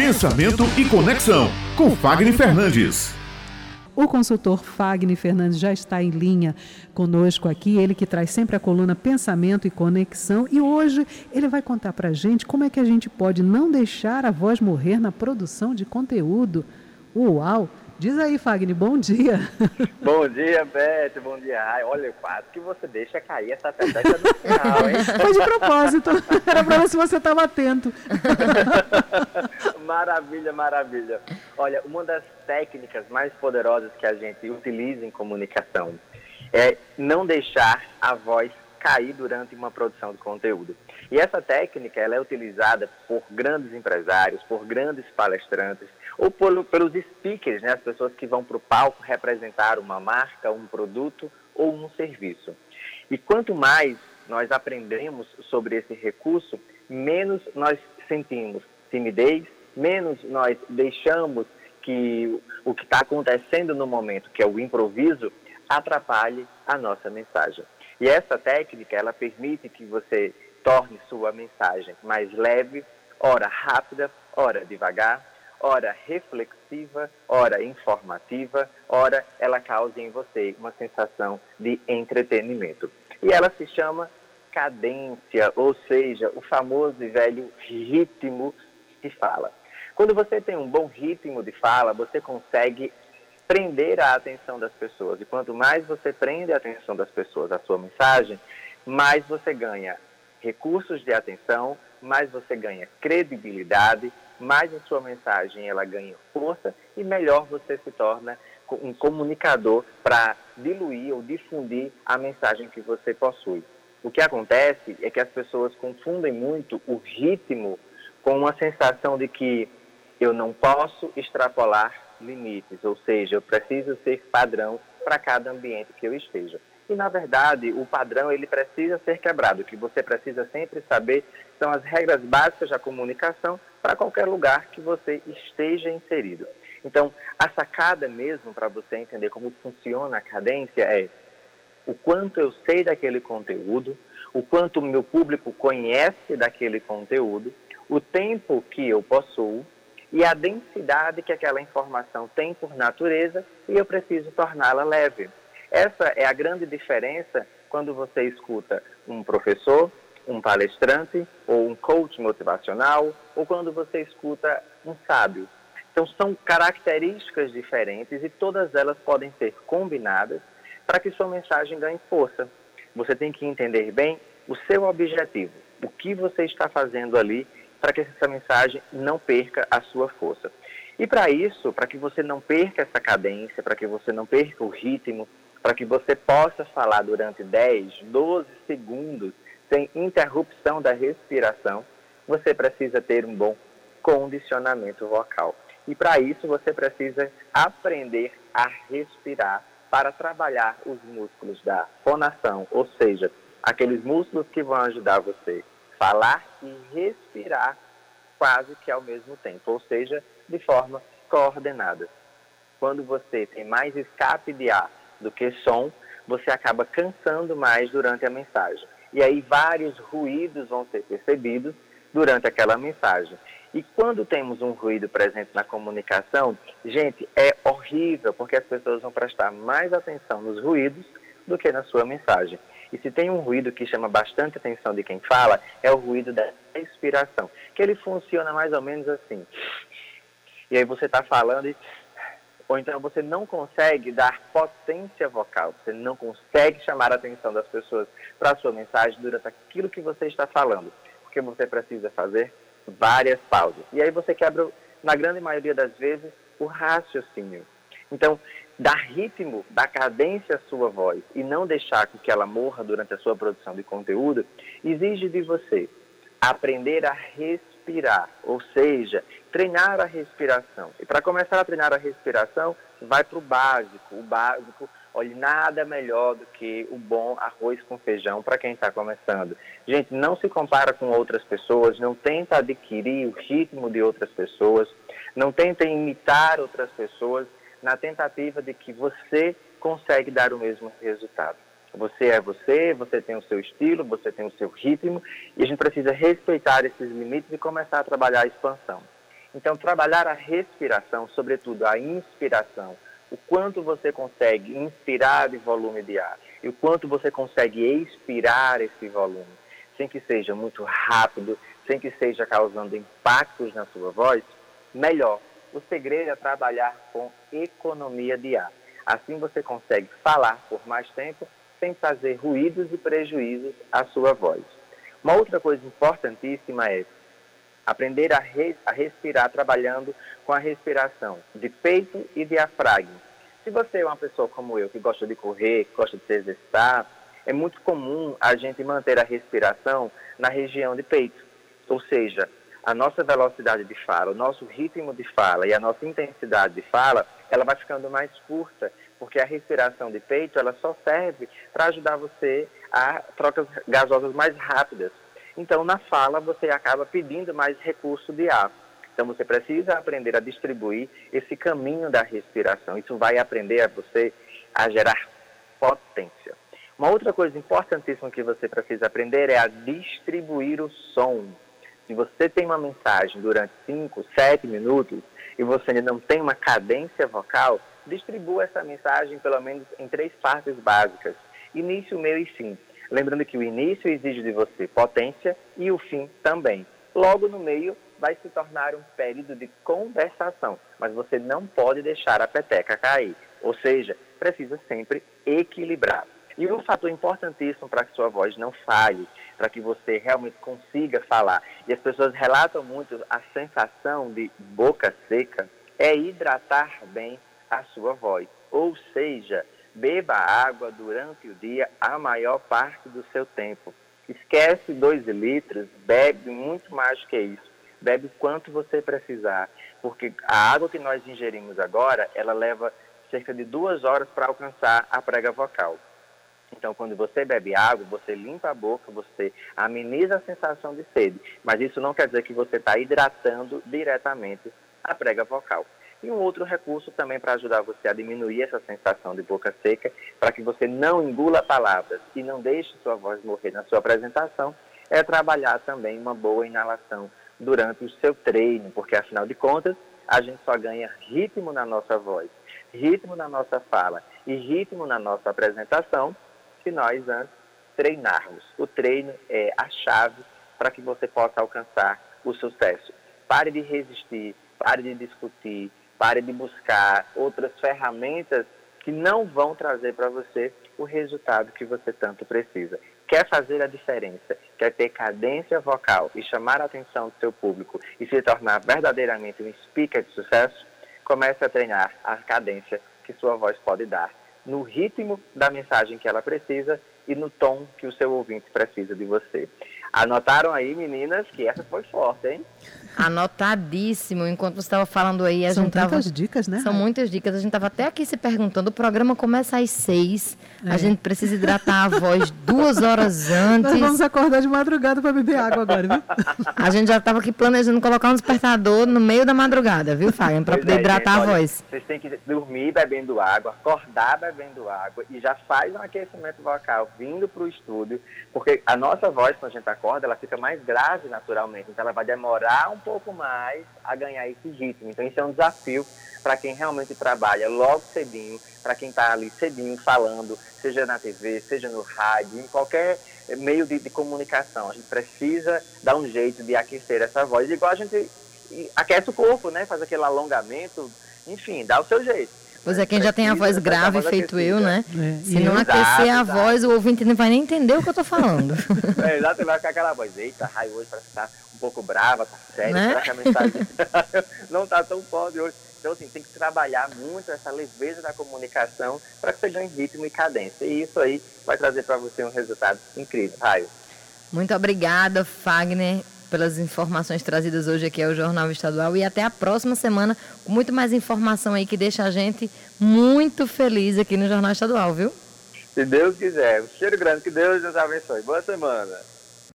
Pensamento e Conexão, com Fagner Fernandes. O consultor Fagner Fernandes já está em linha conosco aqui, ele que traz sempre a coluna Pensamento e Conexão. E hoje ele vai contar para a gente como é que a gente pode não deixar a voz morrer na produção de conteúdo. Uau! Diz aí, Fagner, bom dia. Bom dia, Beth, bom dia. Ai, olha, quase que você deixa cair essa peteca no final, hein? Foi de propósito, era para ver se você estava atento. maravilha, maravilha. Olha, uma das técnicas mais poderosas que a gente utiliza em comunicação é não deixar a voz cair durante uma produção de conteúdo. E essa técnica ela é utilizada por grandes empresários, por grandes palestrantes, ou por, pelos speakers, né, as pessoas que vão para o palco representar uma marca, um produto ou um serviço. E quanto mais nós aprendemos sobre esse recurso, menos nós sentimos timidez, menos nós deixamos que o que está acontecendo no momento, que é o improviso, atrapalhe a nossa mensagem. E essa técnica, ela permite que você torne sua mensagem mais leve, ora rápida, ora devagar, ora reflexiva, ora informativa, ora ela causa em você uma sensação de entretenimento. E ela se chama cadência, ou seja, o famoso e velho ritmo de fala. Quando você tem um bom ritmo de fala, você consegue prender a atenção das pessoas. E quanto mais você prende a atenção das pessoas à sua mensagem, mais você ganha recursos de atenção, mais você ganha credibilidade, mais a sua mensagem ela ganha força e melhor você se torna um comunicador para diluir ou difundir a mensagem que você possui. O que acontece é que as pessoas confundem muito o ritmo com uma sensação de que eu não posso extrapolar limites, ou seja, eu preciso ser padrão para cada ambiente que eu esteja. E na verdade, o padrão ele precisa ser quebrado. O que você precisa sempre saber são as regras básicas da comunicação para qualquer lugar que você esteja inserido. Então, a sacada mesmo para você entender como funciona a cadência é o quanto eu sei daquele conteúdo, o quanto o meu público conhece daquele conteúdo, o tempo que eu possuo e a densidade que aquela informação tem por natureza e eu preciso torná-la leve. Essa é a grande diferença quando você escuta um professor, um palestrante ou um coach motivacional ou quando você escuta um sábio. Então são características diferentes e todas elas podem ser combinadas para que sua mensagem ganhe força. Você tem que entender bem o seu objetivo, o que você está fazendo ali para que essa mensagem não perca a sua força. E para isso, para que você não perca essa cadência, para que você não perca o ritmo, para que você possa falar durante 10, 12 segundos sem interrupção da respiração, você precisa ter um bom condicionamento vocal. E para isso você precisa aprender a respirar para trabalhar os músculos da fonação, ou seja, aqueles músculos que vão ajudar você falar e respirar quase que ao mesmo tempo, ou seja, de forma coordenada. Quando você tem mais escape de ar do que som, você acaba cansando mais durante a mensagem. E aí vários ruídos vão ser percebidos durante aquela mensagem. E quando temos um ruído presente na comunicação, gente, é horrível, porque as pessoas vão prestar mais atenção nos ruídos do que na sua mensagem. E se tem um ruído que chama bastante atenção de quem fala, é o ruído da respiração, que ele funciona mais ou menos assim. E aí você está falando e ou então você não consegue dar potência vocal, você não consegue chamar a atenção das pessoas para a sua mensagem durante aquilo que você está falando, porque você precisa fazer várias pausas. E aí você quebra, na grande maioria das vezes, o raciocínio. Então, dar ritmo, dar cadência à sua voz e não deixar que ela morra durante a sua produção de conteúdo, exige de você aprender a respirar, ou seja, treinar a respiração. E para começar a treinar a respiração, vai para o básico. O básico, olha, nada melhor do que o bom arroz com feijão para quem está começando. Gente, não se compara com outras pessoas, não tenta adquirir o ritmo de outras pessoas, não tenta imitar outras pessoas na tentativa de que você consegue dar o mesmo resultado. Você é você, você tem o seu estilo, você tem o seu ritmo, e a gente precisa respeitar esses limites e começar a trabalhar a expansão. Então, trabalhar a respiração, sobretudo a inspiração, o quanto você consegue inspirar de volume de ar e o quanto você consegue expirar esse volume, sem que seja muito rápido, sem que seja causando impactos na sua voz, melhor. O segredo é trabalhar com economia de ar. Assim você consegue falar por mais tempo sem fazer ruídos e prejuízos à sua voz. Uma outra coisa importantíssima é aprender a, res, a respirar trabalhando com a respiração de peito e diafragma. Se você é uma pessoa como eu, que gosta de correr, que gosta de se exercitar, é muito comum a gente manter a respiração na região de peito. Ou seja, a nossa velocidade de fala, o nosso ritmo de fala e a nossa intensidade de fala, ela vai ficando mais curta, porque a respiração de peito, ela só serve para ajudar você a trocas gasosas mais rápidas. Então, na fala, você acaba pedindo mais recurso de ar. Então, você precisa aprender a distribuir esse caminho da respiração. Isso vai aprender a você a gerar potência. Uma outra coisa importantíssima que você precisa aprender é a distribuir o som. Se você tem uma mensagem durante 5, 7 minutos e você ainda não tem uma cadência vocal, distribua essa mensagem pelo menos em três partes básicas: início, meio e fim. Lembrando que o início exige de você potência e o fim também. Logo no meio vai se tornar um período de conversação, mas você não pode deixar a peteca cair. Ou seja, precisa sempre equilibrar. E um fator importantíssimo para que sua voz não falhe, para que você realmente consiga falar, e as pessoas relatam muito a sensação de boca seca, é hidratar bem a sua voz. Ou seja, Beba água durante o dia a maior parte do seu tempo. Esquece dois litros, bebe muito mais que isso. Bebe o quanto você precisar, porque a água que nós ingerimos agora, ela leva cerca de duas horas para alcançar a prega vocal. Então, quando você bebe água, você limpa a boca, você ameniza a sensação de sede. Mas isso não quer dizer que você está hidratando diretamente a prega vocal. E um outro recurso também para ajudar você a diminuir essa sensação de boca seca, para que você não engula palavras e não deixe sua voz morrer na sua apresentação, é trabalhar também uma boa inalação durante o seu treino, porque afinal de contas, a gente só ganha ritmo na nossa voz, ritmo na nossa fala e ritmo na nossa apresentação se nós antes treinarmos. O treino é a chave para que você possa alcançar o sucesso. Pare de resistir, pare de discutir, Pare de buscar outras ferramentas que não vão trazer para você o resultado que você tanto precisa. Quer fazer a diferença, quer ter cadência vocal e chamar a atenção do seu público e se tornar verdadeiramente um speaker de sucesso? Comece a treinar a cadência que sua voz pode dar, no ritmo da mensagem que ela precisa e no tom que o seu ouvinte precisa de você. Anotaram aí, meninas, que essa foi forte, hein? Anotadíssimo. Enquanto você estava falando aí, a São gente tantas tava... dicas, né? São muitas dicas. A gente estava até aqui se perguntando. O programa começa às seis. É. A gente precisa hidratar a voz duas horas antes. Nós vamos acordar de madrugada para beber água agora, viu? A gente já estava aqui planejando colocar um despertador no meio da madrugada, viu, Fagner? Para poder é, hidratar gente, a olha, voz. Vocês têm que dormir bebendo água, acordar bebendo água e já faz um aquecimento vocal vindo para o estúdio, porque a nossa voz, quando a gente acorda, ela fica mais grave naturalmente. Então ela vai demorar um pouco mais a ganhar esse ritmo. Então, isso é um desafio para quem realmente trabalha logo cedinho, para quem está ali cedinho falando, seja na TV, seja no rádio, em qualquer meio de, de, comunicação. A gente precisa dar um jeito de aquecer essa voz, igual a gente aquece o corpo, né? Faz aquele alongamento, enfim, dá o seu jeito. Pois é, quem já tem a voz grave, feito aquecida. eu, né? É. Se não exato, aquecer a exato. voz, o ouvinte não vai nem entender o que eu estou falando. É, exato, vai ficar aquela voz, eita, raio hoje parece que tá um pouco brava, tá sério, né? será que a mensagem não tá tão forte hoje? Então, assim, tem que trabalhar muito essa leveza da comunicação para que você ganhe ritmo e cadência. E isso aí vai trazer para você um resultado incrível. Raio. Muito obrigada, Fagner pelas informações trazidas hoje aqui ao Jornal Estadual e até a próxima semana com muito mais informação aí que deixa a gente muito feliz aqui no Jornal Estadual, viu? Se Deus quiser. Um cheiro grande, que Deus nos abençoe. Boa semana.